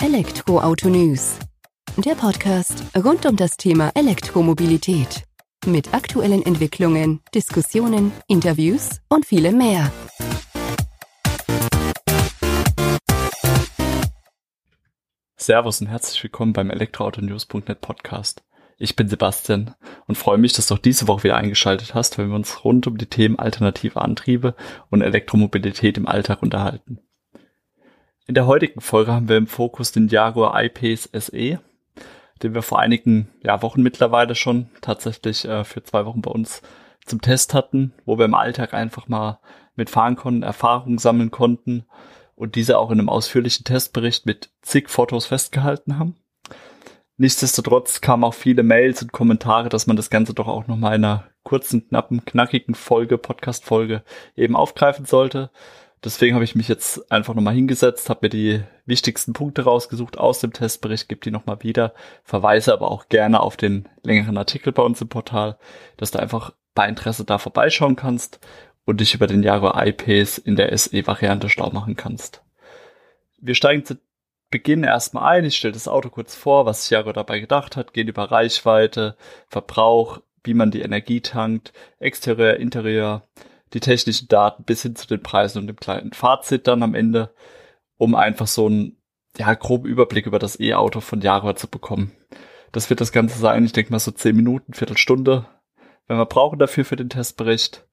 Elektroauto News. Der Podcast rund um das Thema Elektromobilität. Mit aktuellen Entwicklungen, Diskussionen, Interviews und vielem mehr. Servus und herzlich willkommen beim Elektroautonews.net Podcast. Ich bin Sebastian und freue mich, dass du auch diese Woche wieder eingeschaltet hast, wenn wir uns rund um die Themen alternative Antriebe und Elektromobilität im Alltag unterhalten. In der heutigen Folge haben wir im Fokus den Jaguar I-Pace SE, den wir vor einigen ja, Wochen mittlerweile schon tatsächlich äh, für zwei Wochen bei uns zum Test hatten, wo wir im Alltag einfach mal mitfahren konnten, Erfahrungen sammeln konnten und diese auch in einem ausführlichen Testbericht mit zig Fotos festgehalten haben. Nichtsdestotrotz kamen auch viele Mails und Kommentare, dass man das Ganze doch auch nochmal in einer kurzen, knappen, knackigen Folge, Podcast-Folge eben aufgreifen sollte. Deswegen habe ich mich jetzt einfach nochmal hingesetzt, habe mir die wichtigsten Punkte rausgesucht aus dem Testbericht, gebe die nochmal wieder, verweise aber auch gerne auf den längeren Artikel bei uns im Portal, dass du einfach bei Interesse da vorbeischauen kannst und dich über den Jaguar I-Pace in der SE-Variante schlau machen kannst. Wir steigen zu Beginn erstmal ein. Ich stelle das Auto kurz vor, was Jaguar dabei gedacht hat, gehen über Reichweite, Verbrauch, wie man die Energie tankt, Exterieur, Interieur, die technischen Daten bis hin zu den Preisen und dem kleinen Fazit dann am Ende, um einfach so einen ja, groben Überblick über das E-Auto von Jaguar zu bekommen. Das wird das Ganze sein. Ich denke mal so zehn Minuten, Viertelstunde, wenn wir brauchen dafür für den Testbericht.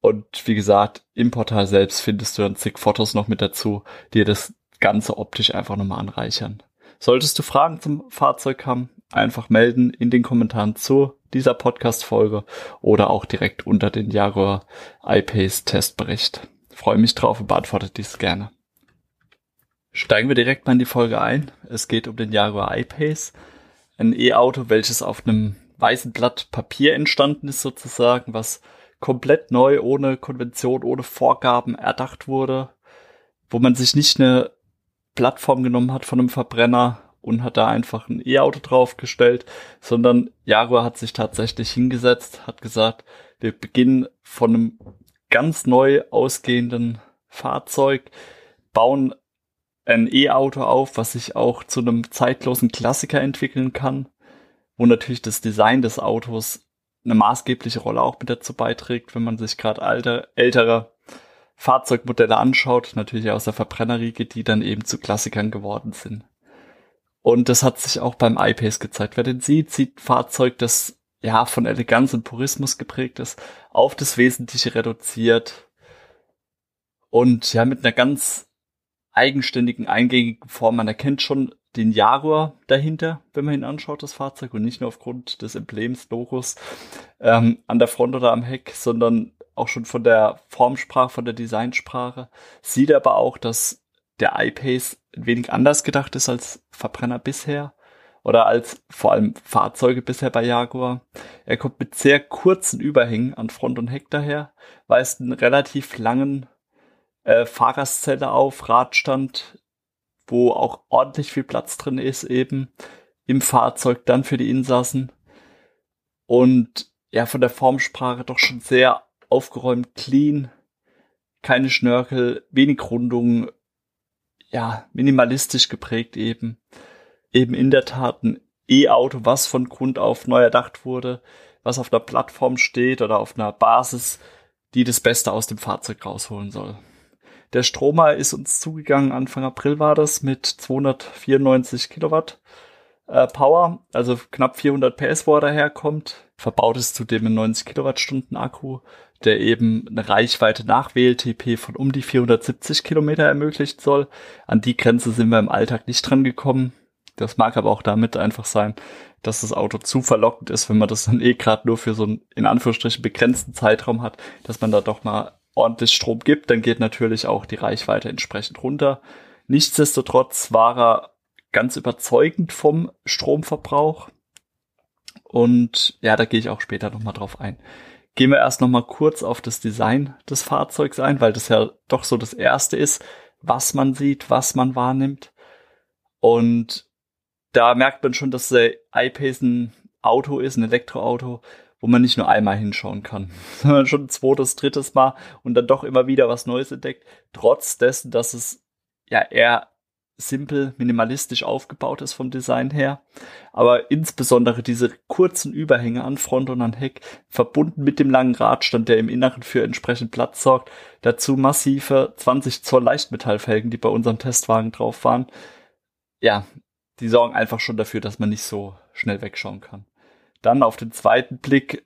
Und wie gesagt, im Portal selbst findest du dann zig Fotos noch mit dazu, die das Ganze optisch einfach nochmal anreichern. Solltest du Fragen zum Fahrzeug haben, einfach melden in den Kommentaren zu dieser Podcast-Folge oder auch direkt unter den Jaguar I-Pace Testbericht. Freue mich drauf und beantworte dies gerne. Steigen wir direkt mal in die Folge ein. Es geht um den Jaguar I-Pace, ein E-Auto, welches auf einem weißen Blatt Papier entstanden ist sozusagen, was komplett neu, ohne Konvention, ohne Vorgaben erdacht wurde, wo man sich nicht eine Plattform genommen hat von einem Verbrenner und hat da einfach ein E-Auto draufgestellt, sondern Jaguar hat sich tatsächlich hingesetzt, hat gesagt, wir beginnen von einem ganz neu ausgehenden Fahrzeug, bauen ein E-Auto auf, was sich auch zu einem zeitlosen Klassiker entwickeln kann, wo natürlich das Design des Autos eine maßgebliche Rolle auch mit dazu beiträgt, wenn man sich gerade alte, ältere Fahrzeugmodelle anschaut, natürlich aus der Verbrennerriege, die dann eben zu Klassikern geworden sind. Und das hat sich auch beim iPace gezeigt. Wer den sieht, sieht Fahrzeug, das ja von Eleganz und Purismus geprägt ist, auf das Wesentliche reduziert und ja mit einer ganz eigenständigen, eingängigen Form. Man erkennt schon den Jaguar dahinter, wenn man ihn anschaut, das Fahrzeug, und nicht nur aufgrund des Emblems, Logos ähm, an der Front oder am Heck, sondern auch schon von der Formsprache, von der Designsprache, sieht aber auch, dass der iPace ein wenig anders gedacht ist als Verbrenner bisher oder als vor allem Fahrzeuge bisher bei Jaguar. Er kommt mit sehr kurzen Überhängen an Front und Heck daher, weist einen relativ langen äh, Fahrgastzelle auf, Radstand, wo auch ordentlich viel Platz drin ist eben im Fahrzeug dann für die Insassen und ja von der Formsprache doch schon sehr aufgeräumt, clean, keine Schnörkel, wenig Rundungen, ja, minimalistisch geprägt eben. Eben in der Tat ein E-Auto, was von Grund auf neu erdacht wurde, was auf einer Plattform steht oder auf einer Basis, die das Beste aus dem Fahrzeug rausholen soll. Der Stromer ist uns zugegangen, Anfang April war das, mit 294 Kilowatt äh, Power, also knapp 400 PS, wo er daherkommt. Verbaut ist zudem ein 90 Kilowattstunden Akku, der eben eine Reichweite nach WLTP von um die 470 Kilometer ermöglichen soll. An die Grenze sind wir im Alltag nicht dran gekommen. Das mag aber auch damit einfach sein, dass das Auto zu verlockend ist, wenn man das dann eh gerade nur für so einen in Anführungsstrichen begrenzten Zeitraum hat, dass man da doch mal ordentlich Strom gibt, dann geht natürlich auch die Reichweite entsprechend runter. Nichtsdestotrotz war er ganz überzeugend vom Stromverbrauch. Und ja, da gehe ich auch später nochmal drauf ein. Gehen wir erst nochmal kurz auf das Design des Fahrzeugs ein, weil das ja doch so das erste ist, was man sieht, was man wahrnimmt. Und da merkt man schon, dass der iPace ein Auto ist, ein Elektroauto, wo man nicht nur einmal hinschauen kann, sondern schon ein zweites, drittes Mal und dann doch immer wieder was Neues entdeckt, trotz dessen, dass es ja eher simpel, minimalistisch aufgebaut ist vom Design her. Aber insbesondere diese kurzen Überhänge an Front und an Heck, verbunden mit dem langen Radstand, der im Inneren für entsprechend Platz sorgt. Dazu massive 20 Zoll Leichtmetallfelgen, die bei unserem Testwagen drauf waren. Ja, die sorgen einfach schon dafür, dass man nicht so schnell wegschauen kann. Dann auf den zweiten Blick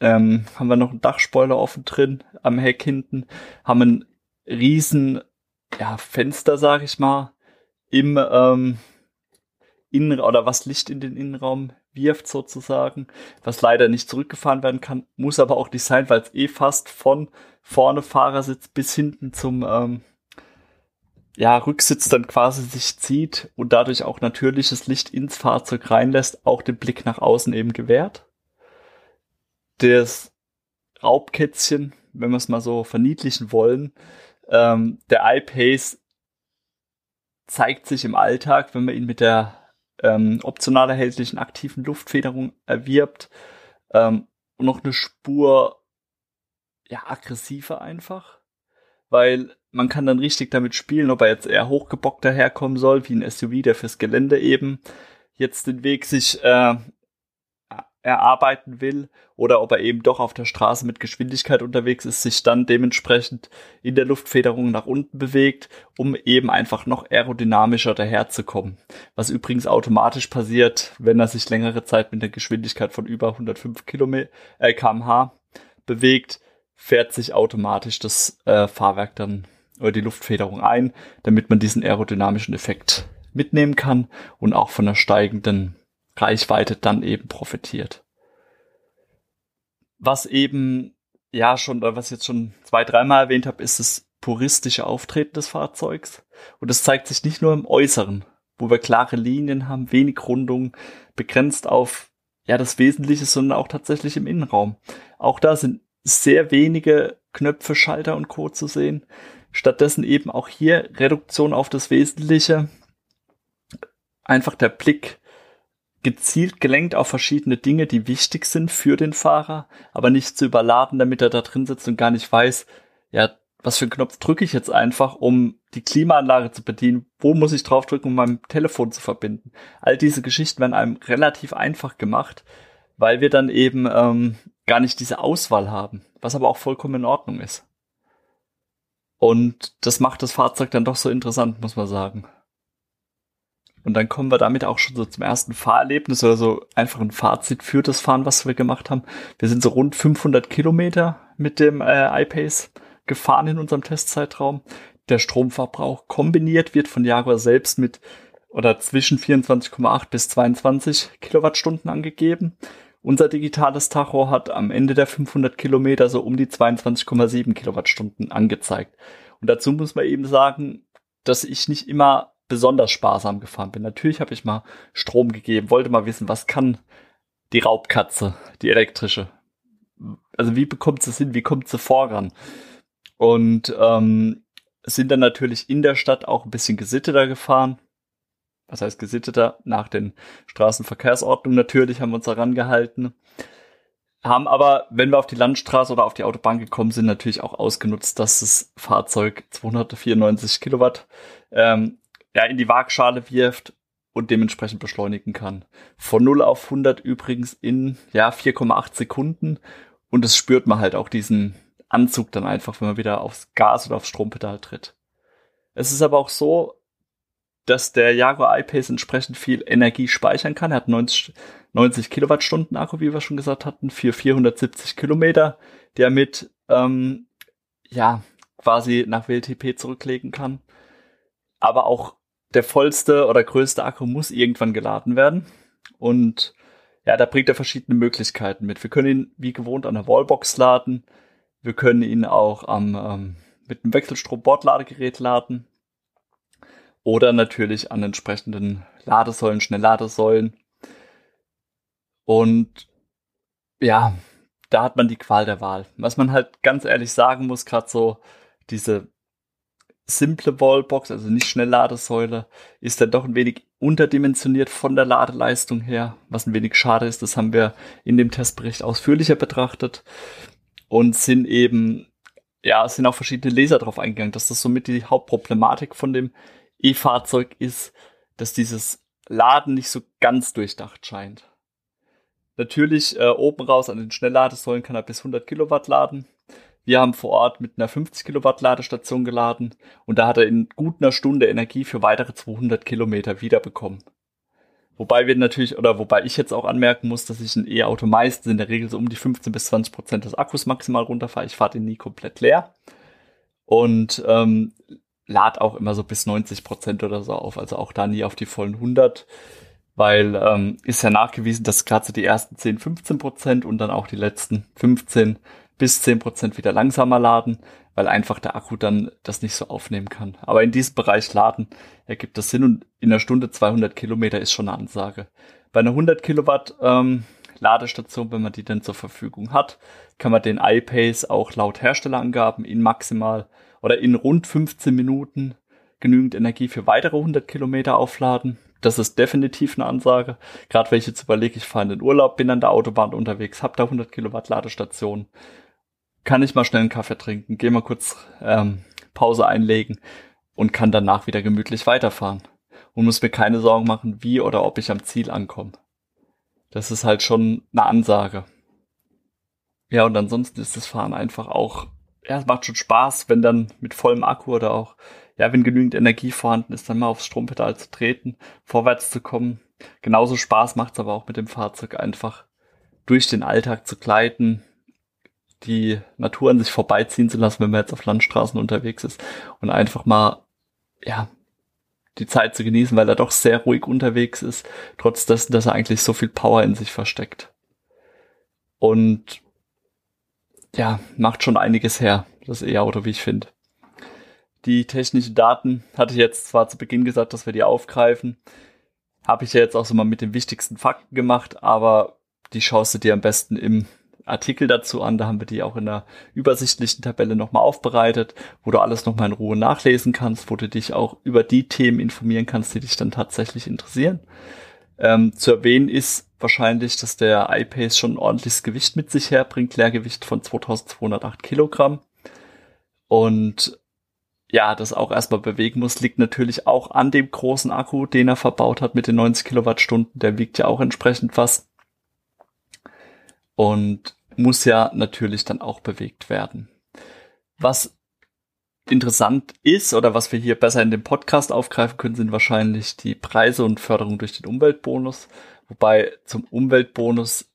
ähm, haben wir noch einen Dachspoiler offen drin am Heck hinten, haben einen riesen ja, Fenster, sag ich mal, im ähm, Innen oder was Licht in den Innenraum wirft sozusagen, was leider nicht zurückgefahren werden kann, muss aber auch nicht sein, weil es eh fast von vorne Fahrersitz bis hinten zum ähm, ja, Rücksitz dann quasi sich zieht und dadurch auch natürliches Licht ins Fahrzeug reinlässt, auch den Blick nach außen eben gewährt. Das Raubkätzchen, wenn wir es mal so verniedlichen wollen, ähm, der iPace zeigt sich im Alltag, wenn man ihn mit der ähm, optional erhältlichen aktiven Luftfederung erwirbt, ähm, noch eine Spur ja aggressiver einfach, weil man kann dann richtig damit spielen, ob er jetzt eher hochgebockt daherkommen soll, wie ein SUV, der fürs Gelände eben jetzt den Weg sich äh, erarbeiten will oder ob er eben doch auf der Straße mit Geschwindigkeit unterwegs ist, sich dann dementsprechend in der Luftfederung nach unten bewegt, um eben einfach noch aerodynamischer daherzukommen. Was übrigens automatisch passiert, wenn er sich längere Zeit mit der Geschwindigkeit von über 105 Kilometer, äh, kmh bewegt, fährt sich automatisch das äh, Fahrwerk dann oder die Luftfederung ein, damit man diesen aerodynamischen Effekt mitnehmen kann und auch von der steigenden Reichweite dann eben profitiert. Was eben, ja, schon, was ich jetzt schon zwei, dreimal erwähnt habe, ist das puristische Auftreten des Fahrzeugs. Und das zeigt sich nicht nur im Äußeren, wo wir klare Linien haben, wenig Rundung, begrenzt auf, ja, das Wesentliche, sondern auch tatsächlich im Innenraum. Auch da sind sehr wenige Knöpfe, Schalter und Co. zu sehen. Stattdessen eben auch hier Reduktion auf das Wesentliche. Einfach der Blick gezielt gelenkt auf verschiedene Dinge, die wichtig sind für den Fahrer, aber nicht zu überladen, damit er da drin sitzt und gar nicht weiß, ja, was für einen Knopf drücke ich jetzt einfach, um die Klimaanlage zu bedienen? Wo muss ich draufdrücken, um mein Telefon zu verbinden? All diese Geschichten werden einem relativ einfach gemacht, weil wir dann eben ähm, gar nicht diese Auswahl haben, was aber auch vollkommen in Ordnung ist. Und das macht das Fahrzeug dann doch so interessant, muss man sagen. Und dann kommen wir damit auch schon so zum ersten Fahrerlebnis oder so einfach ein Fazit für das Fahren, was wir gemacht haben. Wir sind so rund 500 Kilometer mit dem äh, iPace gefahren in unserem Testzeitraum. Der Stromverbrauch kombiniert wird von Jaguar selbst mit oder zwischen 24,8 bis 22 Kilowattstunden angegeben. Unser digitales Tacho hat am Ende der 500 Kilometer so um die 22,7 Kilowattstunden angezeigt. Und dazu muss man eben sagen, dass ich nicht immer besonders sparsam gefahren bin. Natürlich habe ich mal Strom gegeben, wollte mal wissen, was kann die Raubkatze, die elektrische. Also wie bekommt sie es hin, wie kommt sie voran? Und ähm, sind dann natürlich in der Stadt auch ein bisschen gesitteter gefahren. Was heißt gesitteter? Nach den Straßenverkehrsordnungen natürlich haben wir uns daran gehalten. Haben aber, wenn wir auf die Landstraße oder auf die Autobahn gekommen sind, natürlich auch ausgenutzt, dass das Fahrzeug 294 Kilowatt ähm, ja, in die Waagschale wirft und dementsprechend beschleunigen kann. Von 0 auf 100 übrigens in ja 4,8 Sekunden und es spürt man halt auch diesen Anzug dann einfach, wenn man wieder aufs Gas oder aufs Strompedal tritt. Es ist aber auch so, dass der Jaguar I-Pace entsprechend viel Energie speichern kann. Er hat 90, 90 Kilowattstunden Akku, wie wir schon gesagt hatten, für 470 Kilometer, der mit ähm, ja quasi nach WLTP zurücklegen kann. Aber auch der vollste oder größte Akku muss irgendwann geladen werden. Und ja, da bringt er verschiedene Möglichkeiten mit. Wir können ihn wie gewohnt an der Wallbox laden. Wir können ihn auch am, ähm, mit einem Wechselstrom-Bordladegerät laden. Oder natürlich an entsprechenden Ladesäulen, Schnellladesäulen. Und ja, da hat man die Qual der Wahl. Was man halt ganz ehrlich sagen muss, gerade so diese simple Wallbox, also nicht Schnellladesäule, ist dann doch ein wenig unterdimensioniert von der Ladeleistung her, was ein wenig schade ist. Das haben wir in dem Testbericht ausführlicher betrachtet und sind eben, ja, sind auch verschiedene Leser darauf eingegangen, dass das somit die Hauptproblematik von dem E-Fahrzeug ist, dass dieses Laden nicht so ganz durchdacht scheint. Natürlich äh, oben raus an den Schnellladesäulen kann er bis 100 Kilowatt laden. Wir haben vor Ort mit einer 50 Kilowatt Ladestation geladen und da hat er in gut einer Stunde Energie für weitere 200 Kilometer wiederbekommen. Wobei wir natürlich, oder wobei ich jetzt auch anmerken muss, dass ich ein E-Auto meistens in der Regel so um die 15 bis 20 Prozent des Akkus maximal runterfahre. Ich fahre den nie komplett leer. Und ähm, lad auch immer so bis 90 Prozent oder so auf. Also auch da nie auf die vollen 100. Weil ähm, ist ja nachgewiesen, dass gerade so die ersten 10, 15 Prozent und dann auch die letzten 15 bis 10 Prozent wieder langsamer laden weil einfach der Akku dann das nicht so aufnehmen kann. Aber in diesem Bereich laden ergibt das Sinn und in einer Stunde 200 Kilometer ist schon eine Ansage. Bei einer 100 Kilowatt ähm, Ladestation, wenn man die dann zur Verfügung hat, kann man den iPace auch laut Herstellerangaben in maximal oder in rund 15 Minuten genügend Energie für weitere 100 Kilometer aufladen. Das ist definitiv eine Ansage. Gerade wenn ich jetzt überlege, ich fahre in den Urlaub, bin an der Autobahn unterwegs, habe da 100 Kilowatt Ladestation kann ich mal schnell einen Kaffee trinken, gehe mal kurz ähm, Pause einlegen und kann danach wieder gemütlich weiterfahren und muss mir keine Sorgen machen, wie oder ob ich am Ziel ankomme. Das ist halt schon eine Ansage. Ja, und ansonsten ist das Fahren einfach auch, ja, es macht schon Spaß, wenn dann mit vollem Akku oder auch, ja, wenn genügend Energie vorhanden ist, dann mal aufs Strompedal zu treten, vorwärts zu kommen. Genauso Spaß macht es aber auch mit dem Fahrzeug einfach durch den Alltag zu gleiten, die Natur an sich vorbeiziehen zu lassen, wenn man jetzt auf Landstraßen unterwegs ist und einfach mal, ja, die Zeit zu genießen, weil er doch sehr ruhig unterwegs ist, trotz dessen, dass er eigentlich so viel Power in sich versteckt. Und ja, macht schon einiges her, das E-Auto, wie ich finde. Die technischen Daten hatte ich jetzt zwar zu Beginn gesagt, dass wir die aufgreifen, habe ich ja jetzt auch so mal mit den wichtigsten Fakten gemacht, aber die schaust du dir am besten im Artikel dazu an. Da haben wir die auch in einer übersichtlichen Tabelle nochmal aufbereitet, wo du alles nochmal in Ruhe nachlesen kannst, wo du dich auch über die Themen informieren kannst, die dich dann tatsächlich interessieren. Ähm, zu erwähnen ist wahrscheinlich, dass der iPace schon ein ordentliches Gewicht mit sich herbringt, Leergewicht von 2208 Kilogramm. Und ja, das auch erstmal bewegen muss, liegt natürlich auch an dem großen Akku, den er verbaut hat mit den 90 Kilowattstunden. Der wiegt ja auch entsprechend was. Und muss ja natürlich dann auch bewegt werden. Was interessant ist oder was wir hier besser in dem Podcast aufgreifen können, sind wahrscheinlich die Preise und Förderung durch den Umweltbonus. Wobei zum Umweltbonus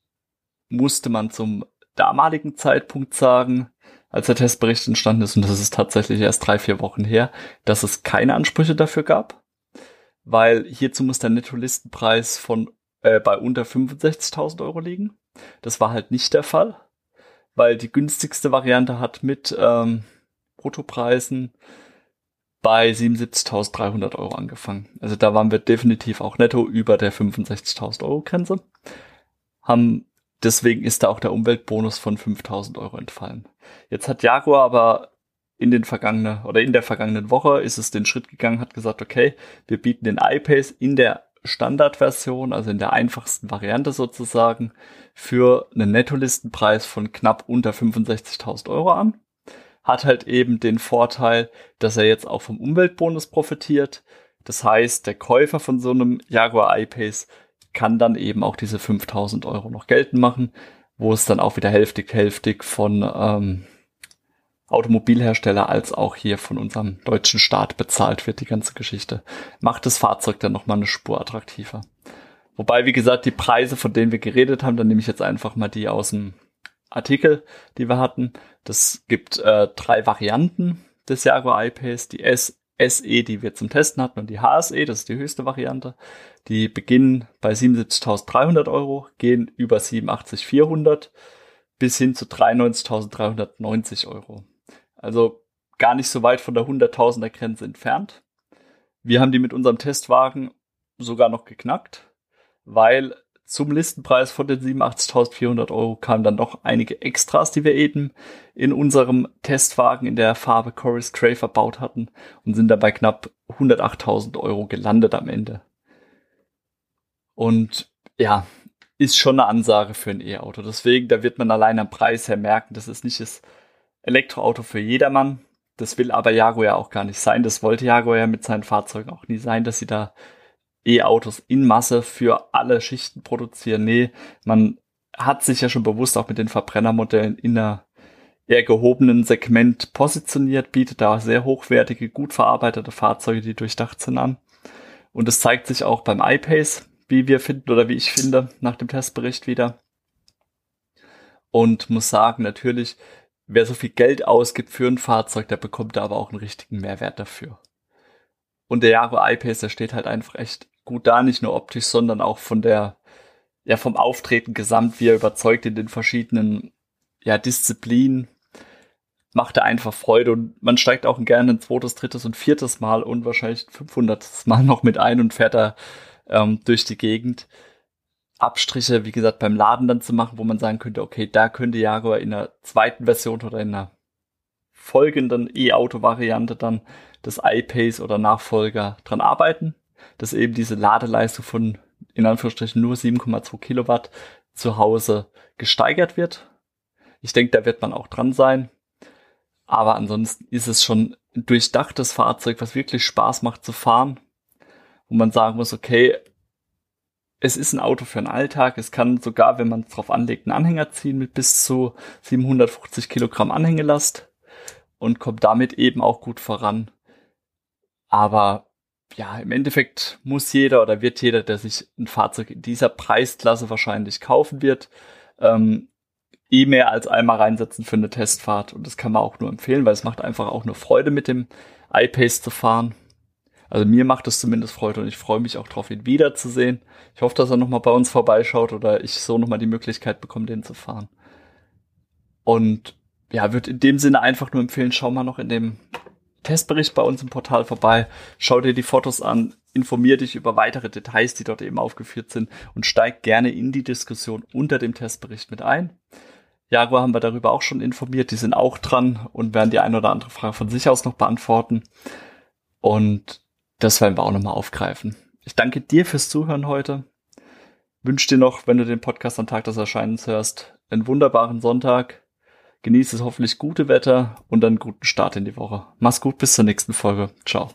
musste man zum damaligen Zeitpunkt sagen, als der Testbericht entstanden ist, und das ist tatsächlich erst drei, vier Wochen her, dass es keine Ansprüche dafür gab, weil hierzu muss der Nettolistenpreis von äh, bei unter 65.000 Euro liegen. Das war halt nicht der Fall, weil die günstigste Variante hat mit ähm, Bruttopreisen bei 77.300 Euro angefangen. Also da waren wir definitiv auch netto über der 65.000 Euro Grenze. Haben, deswegen ist da auch der Umweltbonus von 5.000 Euro entfallen. Jetzt hat Jaguar aber in den vergangenen oder in der vergangenen Woche ist es den Schritt gegangen, hat gesagt, okay, wir bieten den iPace in der Standardversion, also in der einfachsten Variante sozusagen, für einen Nettolistenpreis von knapp unter 65.000 Euro an. Hat halt eben den Vorteil, dass er jetzt auch vom Umweltbonus profitiert. Das heißt, der Käufer von so einem Jaguar I-Pace kann dann eben auch diese 5000 Euro noch geltend machen, wo es dann auch wieder hälftig, hälftig von ähm, Automobilhersteller als auch hier von unserem deutschen Staat bezahlt wird, die ganze Geschichte. Macht das Fahrzeug dann nochmal eine Spur attraktiver. Wobei, wie gesagt, die Preise, von denen wir geredet haben, dann nehme ich jetzt einfach mal die aus dem Artikel, die wir hatten. Das gibt äh, drei Varianten des Jaguar I-Pace. Die S SE, die wir zum Testen hatten, und die HSE, das ist die höchste Variante. Die beginnen bei 77.300 Euro, gehen über 87.400 bis hin zu 93.390 Euro. Also gar nicht so weit von der 100.000er Grenze entfernt. Wir haben die mit unserem Testwagen sogar noch geknackt, weil zum Listenpreis von den 87.400 Euro kamen dann noch einige Extras, die wir eben in unserem Testwagen in der Farbe Chorus Grey verbaut hatten und sind dabei knapp 108.000 Euro gelandet am Ende. Und ja, ist schon eine Ansage für ein E-Auto. Deswegen, da wird man allein am Preis her merken, das ist nicht das Elektroauto für jedermann. Das will aber Jaguar ja auch gar nicht sein. Das wollte Jaguar ja mit seinen Fahrzeugen auch nie sein, dass sie da E-Autos in Masse für alle Schichten produzieren. Nee, man hat sich ja schon bewusst auch mit den Verbrennermodellen in einer eher gehobenen Segment positioniert, bietet da sehr hochwertige, gut verarbeitete Fahrzeuge, die durchdacht sind an. Und es zeigt sich auch beim iPace, wie wir finden oder wie ich finde, nach dem Testbericht wieder. Und muss sagen, natürlich, wer so viel Geld ausgibt für ein Fahrzeug, der bekommt da aber auch einen richtigen Mehrwert dafür. Und der Jaguar I-Pace, der steht halt einfach echt gut da, nicht nur optisch, sondern auch von der, ja, vom Auftreten gesamt, wie er überzeugt in den verschiedenen, ja, Disziplinen, macht er einfach Freude und man steigt auch gerne ein zweites, drittes und viertes Mal und wahrscheinlich 500. Mal noch mit ein und fährt da ähm, durch die Gegend. Abstriche, wie gesagt, beim Laden dann zu machen, wo man sagen könnte, okay, da könnte Jaguar in einer zweiten Version oder in einer folgenden E-Auto-Variante dann des iPace oder Nachfolger dran arbeiten, dass eben diese Ladeleistung von in Anführungsstrichen nur 7,2 Kilowatt zu Hause gesteigert wird. Ich denke, da wird man auch dran sein. Aber ansonsten ist es schon ein durchdachtes Fahrzeug, was wirklich Spaß macht zu fahren, wo man sagen muss, okay, es ist ein Auto für den Alltag. Es kann sogar, wenn man es drauf anlegt, einen Anhänger ziehen mit bis zu 750 Kilogramm Anhängelast und kommt damit eben auch gut voran. Aber ja, im Endeffekt muss jeder oder wird jeder, der sich ein Fahrzeug in dieser Preisklasse wahrscheinlich kaufen wird, ähm, eh mehr als einmal reinsetzen für eine Testfahrt. Und das kann man auch nur empfehlen, weil es macht einfach auch nur Freude, mit dem iPace zu fahren. Also mir macht es zumindest Freude und ich freue mich auch drauf, ihn wiederzusehen. Ich hoffe, dass er nochmal bei uns vorbeischaut oder ich so nochmal die Möglichkeit bekomme, den zu fahren. Und ja, würde in dem Sinne einfach nur empfehlen, schau mal noch in dem Testbericht bei uns im Portal vorbei, schau dir die Fotos an, informier dich über weitere Details, die dort eben aufgeführt sind und steig gerne in die Diskussion unter dem Testbericht mit ein. Jaguar haben wir darüber auch schon informiert, die sind auch dran und werden die eine oder andere Frage von sich aus noch beantworten. Und das werden wir auch nochmal aufgreifen. Ich danke dir fürs Zuhören heute. Wünsche dir noch, wenn du den Podcast am Tag des Erscheinens hörst, einen wunderbaren Sonntag. Genieße das hoffentlich gute Wetter und einen guten Start in die Woche. Mach's gut, bis zur nächsten Folge. Ciao.